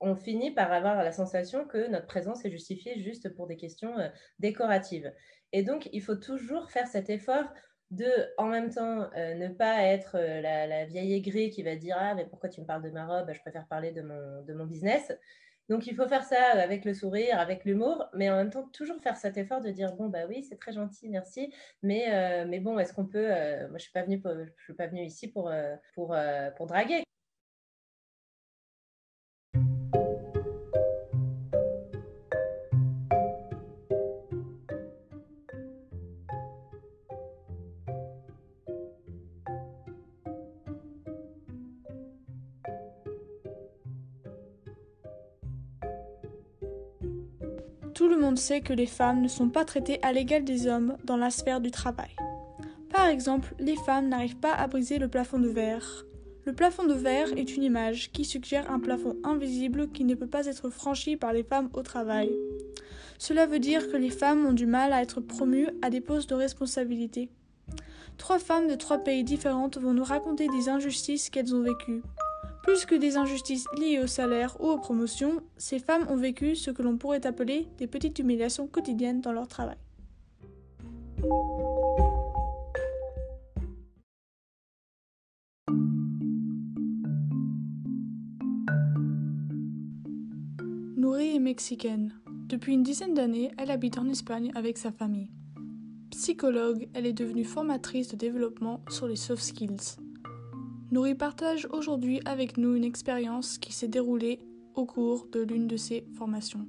on finit par avoir la sensation que notre présence est justifiée juste pour des questions euh, décoratives. Et donc, il faut toujours faire cet effort de, en même temps, euh, ne pas être euh, la, vieille aigrie qui va dire Ah, mais pourquoi tu me parles de ma robe? Je préfère parler de mon, business. Donc, il faut faire ça avec le sourire, avec l'humour, mais en même temps, toujours faire cet effort de dire Bon, bah oui, c'est très gentil, merci, mais, mais bon, est-ce qu'on peut. moi, je ne suis, pas venue je suis pas venue ici pour, pour, pour draguer. Sait que les femmes ne sont pas traitées à l'égal des hommes dans la sphère du travail. Par exemple, les femmes n'arrivent pas à briser le plafond de verre. Le plafond de verre est une image qui suggère un plafond invisible qui ne peut pas être franchi par les femmes au travail. Cela veut dire que les femmes ont du mal à être promues à des postes de responsabilité. Trois femmes de trois pays différents vont nous raconter des injustices qu'elles ont vécues. Plus que des injustices liées au salaire ou aux promotions, ces femmes ont vécu ce que l'on pourrait appeler des petites humiliations quotidiennes dans leur travail. Nouri est mexicaine. Depuis une dizaine d'années, elle habite en Espagne avec sa famille. Psychologue, elle est devenue formatrice de développement sur les soft skills. Nouri partage aujourd'hui avec nous une expérience qui s'est déroulée au cours de l'une de ses formations.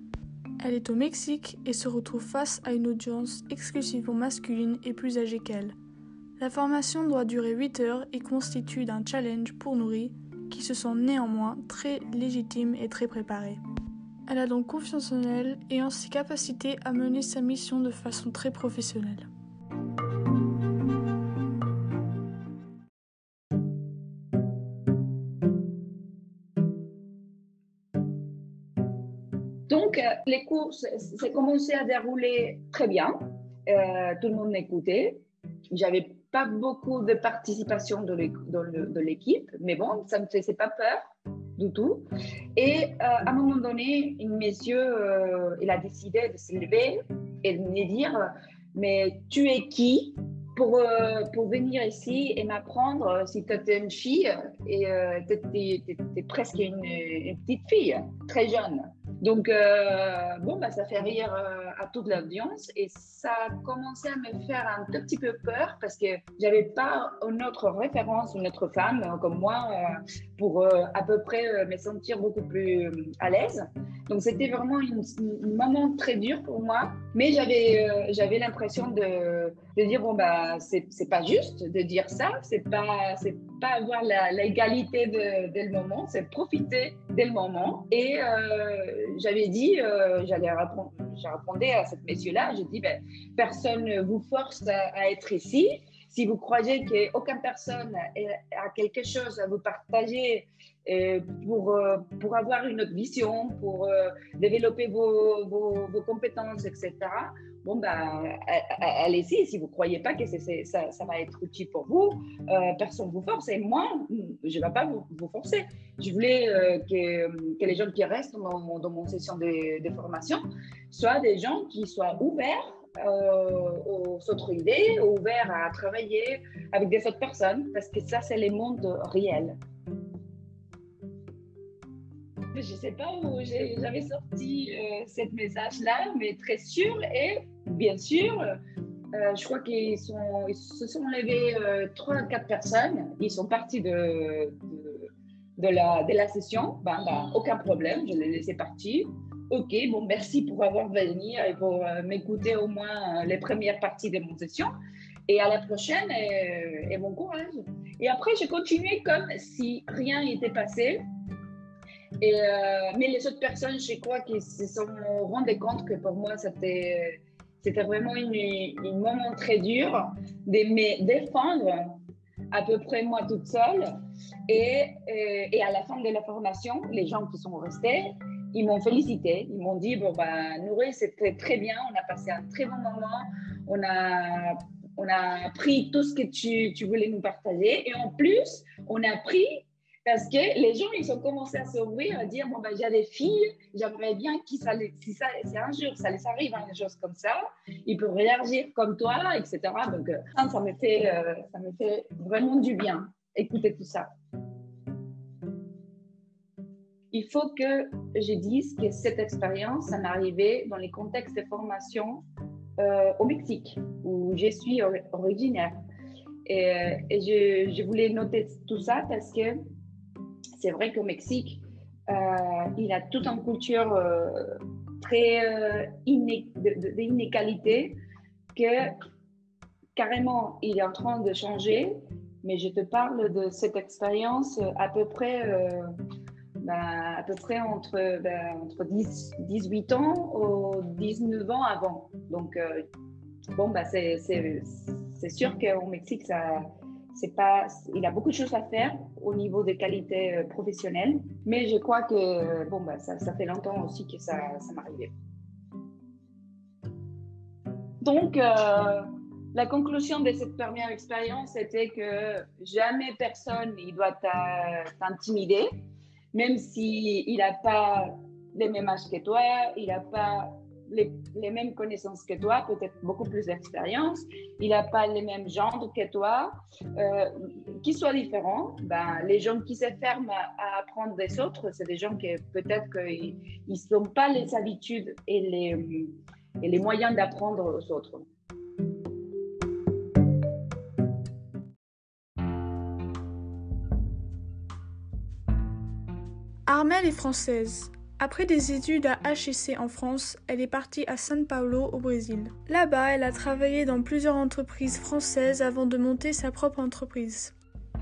Elle est au Mexique et se retrouve face à une audience exclusivement masculine et plus âgée qu'elle. La formation doit durer 8 heures et constitue d'un challenge pour Nouri qui se sent néanmoins très légitime et très préparée. Elle a donc confiance en elle et en ses capacités à mener sa mission de façon très professionnelle. Les cours, c'est commencé à dérouler très bien. Euh, tout le monde m'écoutait. J'avais pas beaucoup de participation de l'équipe, mais bon, ça ne me faisait pas peur du tout. Et euh, à un moment donné, monsieur, il a décidé de se lever et de me dire, mais tu es qui pour, pour venir ici et m'apprendre si tu étais une fille et tu es, presque une petite fille, très jeune. Donc, euh, bon, bah, ça fait rire euh, à toute l'audience et ça a commencé à me faire un tout petit peu peur parce que j'avais pas une autre référence, une autre femme euh, comme moi pour à peu près me sentir beaucoup plus à l'aise. Donc, c'était vraiment un moment très dur pour moi, mais j'avais j'avais l'impression de, de, dire bon bah c'est pas juste de dire ça, c'est pas c'est pas avoir l'égalité dès le moment, c'est profiter dès le moment et j'avais dit, euh, j'allais répondre, j'ai répondu à cette monsieur-là, j'ai dit, ben, personne ne vous force à, être ici. Si vous croyez qu'aucune personne a quelque chose à vous partager euh, pour, euh, pour avoir une autre vision, pour développer vos, vos compétences, etc., bon, bah, allez-y. Si vous ne croyez pas que ça, ça, va être utile pour vous, euh, personne ne vous force. Et moi, je ne vais pas vous, forcer. Je voulais euh, que, les gens qui restent dans mon, session de, de, formation soient des gens qui soient ouverts euh, aux autres idées, ouverts à travailler avec des autres personnes, parce que ça, c'est le monde réel. Je ne sais pas où j'avais sorti euh, ce message-là, mais très sûr. Et bien sûr, euh, je crois qu'ils se sont levés euh, trois ou quatre personnes. Ils sont partis de, de, la, de la session. Ben, ben, aucun problème, je les laissais partir. Ok, bon, merci pour avoir venu et pour m'écouter au moins les premières parties de mon session. Et à la prochaine, et, et bon courage. Et après, j'ai continué comme si rien n'était passé. Euh, mais les autres personnes, je crois qu'ils se sont rendus compte que pour moi, c'était, vraiment un moment très dur de me défendre à peu près moi toute seule. Et, euh, et, à la fin de la formation, les gens qui sont restés, ils m'ont félicité. Ils m'ont dit, bon, bah, Nourri, c'était très bien, on a passé un très bon moment, on a, on a appris tout ce que tu, tu voulais nous partager. Et en plus, on a appris Parce que les gens, ils ont commencé à s'ouvrir, à dire, bon, ben, j'ai des filles, j'aimerais bien que ça, si, ça, si un jour ça les arrive, hein, une chose comme ça, ils peuvent réagir comme toi, etc. Donc, euh, ça, me fait, euh, ça me fait vraiment du bien, écouter tout ça. Il faut que je dise que cette expérience, ça m'est arrivé dans les contextes de formation euh, au Mexique, où je suis originaire. Et, et je, je, voulais noter tout ça parce que c'est vrai qu'au Mexique, euh, il a toute une culture euh, très euh, d'inégalité que carrément il est en train de changer. Mais je te parle de cette expérience à peu près, ben, à peu près entre, ben, entre 10, 18 ans ou 19 ans avant. Donc, bon, ben, c'est sûr qu'au Mexique, ça, c'est pas, il a beaucoup de choses à faire au niveau des qualités euh, professionnelles, mais je crois que euh, bon, bah, ça, ça, fait longtemps aussi que ça, ça m'arrivait. Donc, euh, la conclusion de cette première expérience était que jamais personne il doit t'intimider, même s'il n'a pas les mêmes âges que toi, il n'a pas les, mêmes connaissances que toi, peut-être beaucoup plus d'expérience, il n'a pas les mêmes genres que toi, euh, qui soient différents. Ben, les gens qui se ferment à, apprendre des autres, c'est des gens qui peut-être qu'ils n'ont pas les habitudes et les, et les moyens d'apprendre aux autres. Armelle est française. Après des études à HEC en France, elle est partie à São Paulo au Brésil. Là-bas, elle a travaillé dans plusieurs entreprises françaises avant de monter sa propre entreprise.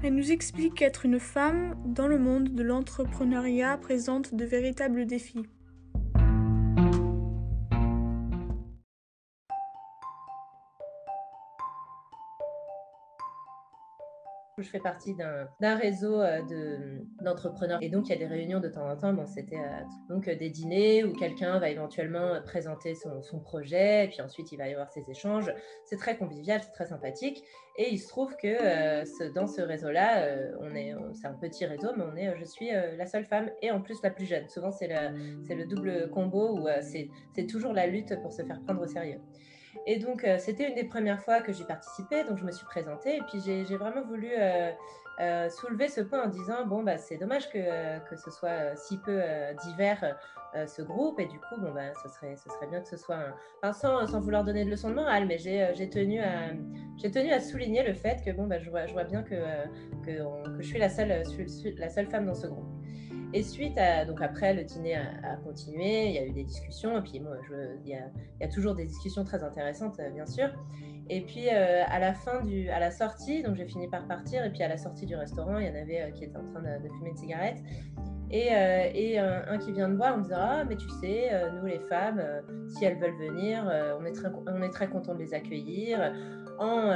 Elle nous explique qu'être une femme dans le monde de l'entrepreneuriat présente de véritables défis. Je fais partie d'un réseau euh, d'entrepreneurs et donc il y a des réunions de temps en temps. Bon, c'était euh, donc euh, des dîners où quelqu'un va éventuellement présenter son, projet et puis ensuite il va y avoir ces échanges. C'est très convivial, c'est très sympathique et il se trouve que dans ce réseau-là, on est, c'est un petit réseau, mais on est, je suis la seule femme et en plus la plus jeune. Souvent c'est le, le double combo où c'est toujours la lutte pour se faire prendre au sérieux. Et donc, euh, c'était une des premières fois que j'y participais, donc je me suis présentée. Et puis, j'ai vraiment voulu euh, euh, soulever ce point en disant bon, bah, c'est dommage que, que, ce soit si peu divers ce groupe. Et du coup, bon, bah, ce, serait, ce serait bien que ce soit un. sans, sans, vouloir donner de leçons de morale, mais j'ai tenu, à, tenu à souligner le fait que bon, bah, je, vois, je vois bien que, que, que je suis la seule, la seule femme dans ce groupe. Et suite à, donc après, le dîner a, continué, il y a eu des discussions, et puis moi, il, y a, il, y a, toujours des discussions très intéressantes, euh, bien sûr. Et puis euh, à la fin du, à la sortie, donc j'ai fini par partir, et puis à la sortie du restaurant, il y en avait euh, qui étaient en train de, fumer une cigarette, et, et un, qui vient de voir en me disant ah mais tu sais, nous les femmes, si elles veulent venir, on est très, on très content de les accueillir. En,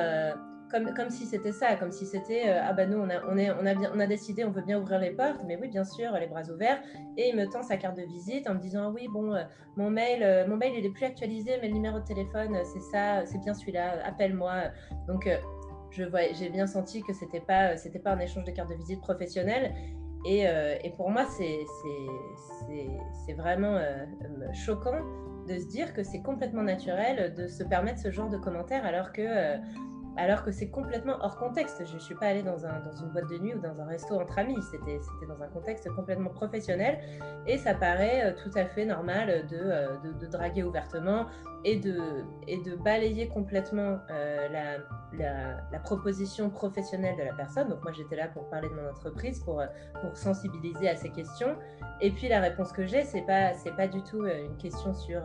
comme, si c'était ça, comme si c'était euh, ah bah nous on a, on, est, on, a bien, on a décidé, on veut bien ouvrir les portes, mais oui bien sûr, les bras ouverts. Et il me tend sa carte de visite en me disant oui bon euh, mon mail, euh, mon mail il est plus actualisé, mais le numéro de téléphone c'est ça, c'est bien celui-là, appelle-moi. Donc je j'ai bien senti que c'était pas, c'était pas un échange de cartes de visite professionnelle. Et, et pour moi c'est, vraiment choquant de se dire que c'est complètement naturel de se permettre ce genre de commentaires alors que alors que c'est complètement hors contexte. Je ne suis pas allée dans, un, dans, une boîte de nuit ou dans un resto entre amis, c'était dans un contexte complètement professionnel et ça paraît euh, tout à fait normal de, euh, de, de draguer ouvertement et de, et de balayer complètement euh, la, la, proposition professionnelle de la personne. Donc moi j'étais là pour parler de mon entreprise, pour, pour sensibiliser à ces questions. Et puis la réponse que j'ai, c'est pas pas du tout une question sur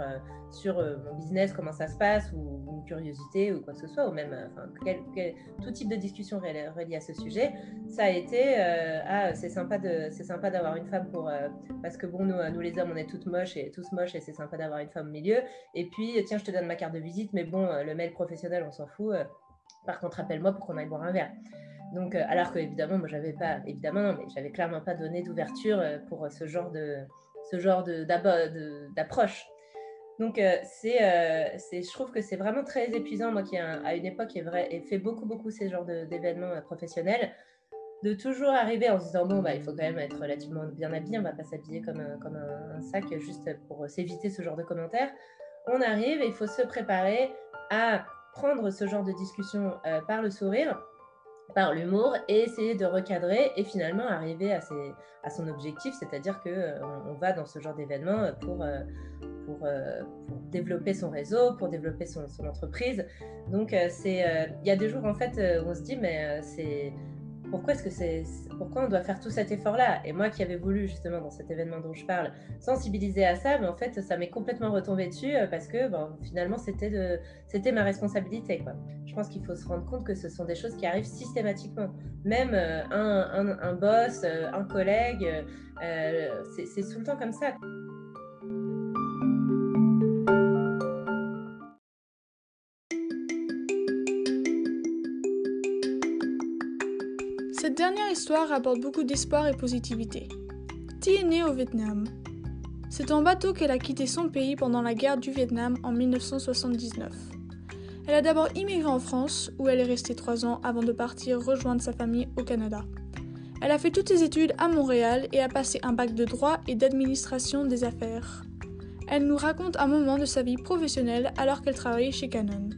sur mon business, comment ça se passe, ou une curiosité ou quoi que ce soit, ou même enfin, tout type de discussion reliée à ce sujet, ça a été euh, ah c'est sympa de c'est sympa d'avoir une femme pour euh, parce que bon nous, nous les hommes on est toutes moches et tous moches et c'est sympa d'avoir une femme au milieu. Et puis tiens je te donne ma carte de visite mais bon le mail professionnel on s'en fout par contre appelle-moi pour qu'on aille boire un verre. Donc alors que évidemment moi j'avais pas évidemment mais j'avais clairement pas donné d'ouverture pour ce genre de ce genre d'approche donc, euh, euh, c'est, je trouve que c'est vraiment très épuisant, moi qui à une époque ai, vrai, fait beaucoup, beaucoup ces genres d'événements euh, professionnels. de toujours arriver en se disant bon bah il faut quand même être relativement bien habillé, on va pas s'habiller comme un, comme un, sac juste pour s'éviter ce genre de commentaires. On arrive et il faut se préparer à prendre ce genre de discussion par le sourire, par l'humour et essayer de recadrer et finalement arriver à, ses, à son objectif, c'est-à-dire que euh, on, va dans ce genre d'événement pour, euh, pour, développer son réseau, pour développer son, son entreprise. Donc il y a des jours en fait où on se dit mais c'est pourquoi est-ce que c'est pourquoi on doit faire tout cet effort là et moi qui avais voulu justement dans cet événement dont je parle sensibiliser à ça mais en fait ça m'est complètement retombé dessus euh, parce que bon, finalement c'était de c'était ma responsabilité je pense qu'il faut se rendre compte que ce sont des choses qui arrivent systématiquement. Même euh, un, un, un, boss euh, un collègue c'est tout le temps comme ça Cette dernière histoire apporte beaucoup d'espoir et positivité. Thi est née au Vietnam. C'est en bateau qu'elle a quitté son pays pendant la guerre du Vietnam en 1979. Elle a d'abord immigré en France, où elle est restée trois ans avant de partir rejoindre sa famille au Canada. Elle a fait toutes ses études à Montréal et a passé un bac de droit et d'administration des affaires. Elle nous raconte un moment de sa vie professionnelle alors qu'elle travaillait chez Canon.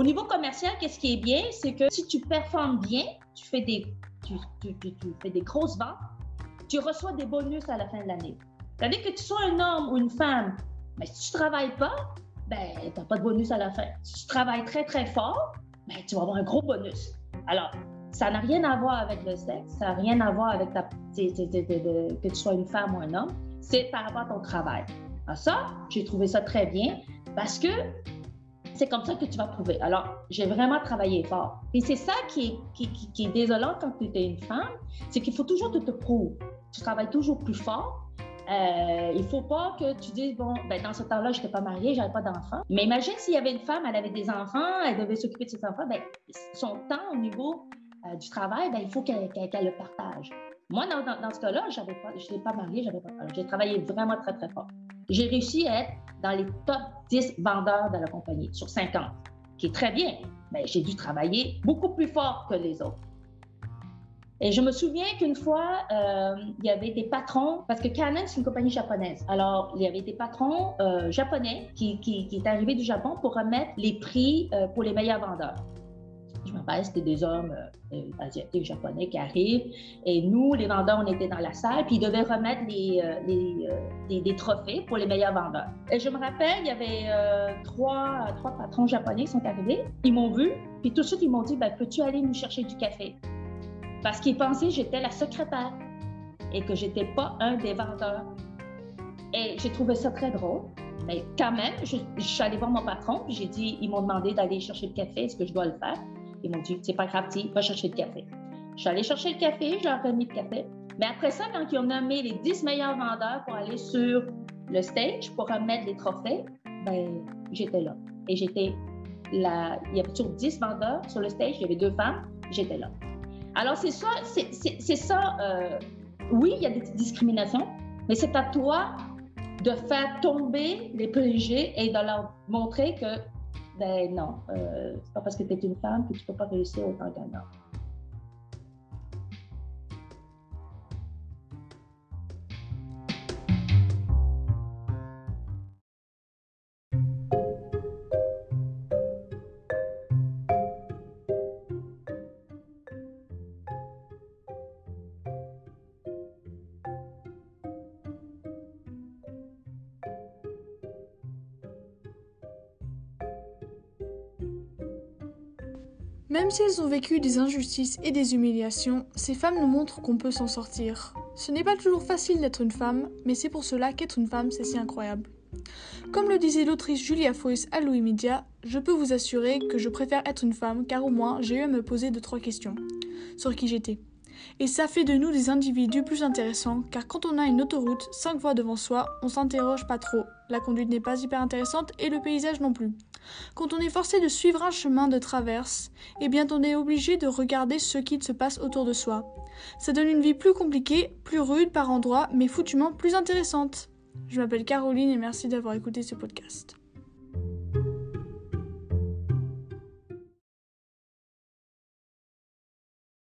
Au niveau commercial, qu'est-ce qui est bien, c'est que si tu performes bien, tu fais des, tu, fais des grosses ventes, tu reçois des bonus à la fin de l'année. C'est-à-dire que tu sois un homme ou une femme, mais si tu ne travailles pas, ben, tu n'as pas de bonus à la fin. Si tu travailles très, très fort, ben, tu vas avoir un gros bonus. Alors, ça n'a rien à voir avec le sexe, ça n'a rien à voir avec que tu sois une femme ou un homme, c'est par rapport à ton travail. Alors ça, j'ai trouvé ça très bien parce que c'est comme ça que tu vas prouver. Alors, j'ai vraiment travaillé fort. Et c'est ça qui est, désolant quand tu es une femme, c'est qu'il faut toujours te, te prouver. Tu travailles toujours plus fort. Euh, il faut pas que tu dises, bon, ben, dans ce temps-là, je n'étais pas mariée, j'avais pas d'enfants. Mais imagine s'il y avait une femme, elle avait des enfants, elle devait s'occuper de ses enfants, ben, son temps au niveau euh, du travail, ben, il faut qu'elle le partage. Moi, dans, ce cas-là, je n'étais pas mariée, j'avais pas J'ai travaillé vraiment très, très fort. J'ai réussi à être dans les top 10 vendeurs de la compagnie sur 50, qui est très bien, mais j'ai dû travailler beaucoup plus fort que les autres. Et je me souviens qu'une fois, euh, il y avait des patrons, parce que Canon, c'est une compagnie japonaise. Alors, il y avait des patrons euh, japonais qui, qui, qui, étaient arrivés du Japon pour remettre les prix euh, pour les meilleurs vendeurs c'était des hommes euh, euh, asiatiques, japonais qui arrivent. Et nous, les vendeurs, on était dans la salle, puis ils devaient remettre les, euh, des trophées pour les meilleurs vendeurs. Et je me rappelle, il y avait trois, trois patrons japonais qui sont arrivés. Ils m'ont vu, puis tout de suite, ils m'ont dit ben, Peux-tu aller nous chercher du café? Parce qu'ils pensaient que j'étais la secrétaire et que j'étais pas un des vendeurs. Et j'ai trouvé ça très drôle. Mais quand même, je, je suis allée voir mon patron, puis j'ai dit, ils m'ont demandé d'aller chercher le café, est-ce que je dois le faire? Ils m'ont dit, c'est pas grave, va chercher le café. Je suis allée chercher le café, je leur ai remis le café. Mais après ça, quand ils ont nommé les 10 meilleurs vendeurs pour aller sur le stage pour remettre les trophées, ben, j'étais là. Et j'étais là. Il y avait toujours 10 vendeurs sur le stage, il y avait deux femmes, j'étais là. Alors, c'est ça, c'est ça. Euh, oui, il y a des discriminations, mais c'est à toi de faire tomber les préjugés et de leur montrer que ben non, euh, c'est pas parce que tu es une femme que tu peux pas réussir autant qu'un homme. Même si elles ont vécu des injustices et des humiliations, ces femmes nous montrent qu'on peut s'en sortir. Ce n'est pas toujours facile d'être une femme, mais c'est pour cela qu'être une femme, c'est si incroyable. Comme le disait l'autrice Julia Foyce à Louis Media, je peux vous assurer que je préfère être une femme car au moins j'ai eu à me poser deux trois questions sur qui j'étais. Et ça fait de nous des individus plus intéressants, car quand on a une autoroute 5 voies devant soi, on s'interroge pas trop. La conduite n'est pas hyper intéressante et le paysage non plus. Quand on est forcé de suivre un chemin de traverse, eh bien on est obligé de regarder ce qui se passe autour de soi. Ça donne une vie plus compliquée, plus rude par endroits, mais foutument plus intéressante. Je m'appelle Caroline et merci d'avoir écouté ce podcast.